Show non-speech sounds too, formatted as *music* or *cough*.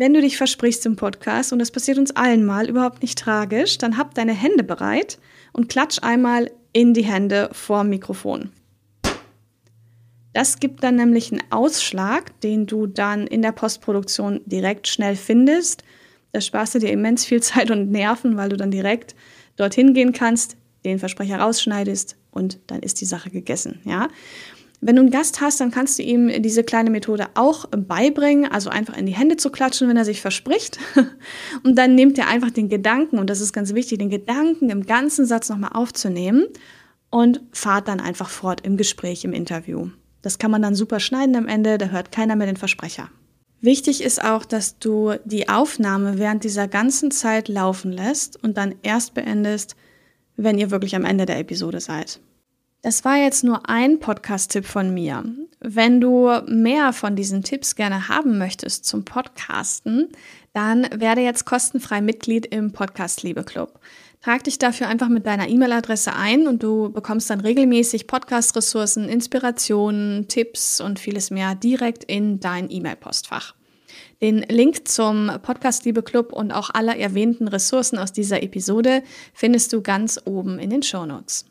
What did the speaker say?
Wenn du dich versprichst im Podcast, und das passiert uns allen mal, überhaupt nicht tragisch, dann hab deine Hände bereit und klatsch einmal in die Hände vor dem Mikrofon. Das gibt dann nämlich einen Ausschlag, den du dann in der Postproduktion direkt schnell findest. Da sparst du dir immens viel Zeit und Nerven, weil du dann direkt dorthin gehen kannst, den Versprecher rausschneidest und dann ist die Sache gegessen, ja. Wenn du einen Gast hast, dann kannst du ihm diese kleine Methode auch beibringen, also einfach in die Hände zu klatschen, wenn er sich verspricht. *laughs* Und dann nimmt er einfach den Gedanken, und das ist ganz wichtig, den Gedanken im ganzen Satz nochmal aufzunehmen und fahrt dann einfach fort im Gespräch, im Interview. Das kann man dann super schneiden am Ende, da hört keiner mehr den Versprecher. Wichtig ist auch, dass du die Aufnahme während dieser ganzen Zeit laufen lässt und dann erst beendest, wenn ihr wirklich am Ende der Episode seid. Das war jetzt nur ein Podcast-Tipp von mir. Wenn du mehr von diesen Tipps gerne haben möchtest zum Podcasten, dann werde jetzt kostenfrei Mitglied im Podcast Liebe Club. Trag dich dafür einfach mit deiner E-Mail-Adresse ein und du bekommst dann regelmäßig Podcast-Ressourcen, Inspirationen, Tipps und vieles mehr direkt in dein E-Mail-Postfach. Den Link zum Podcast Liebe Club und auch aller erwähnten Ressourcen aus dieser Episode findest du ganz oben in den Show Notes.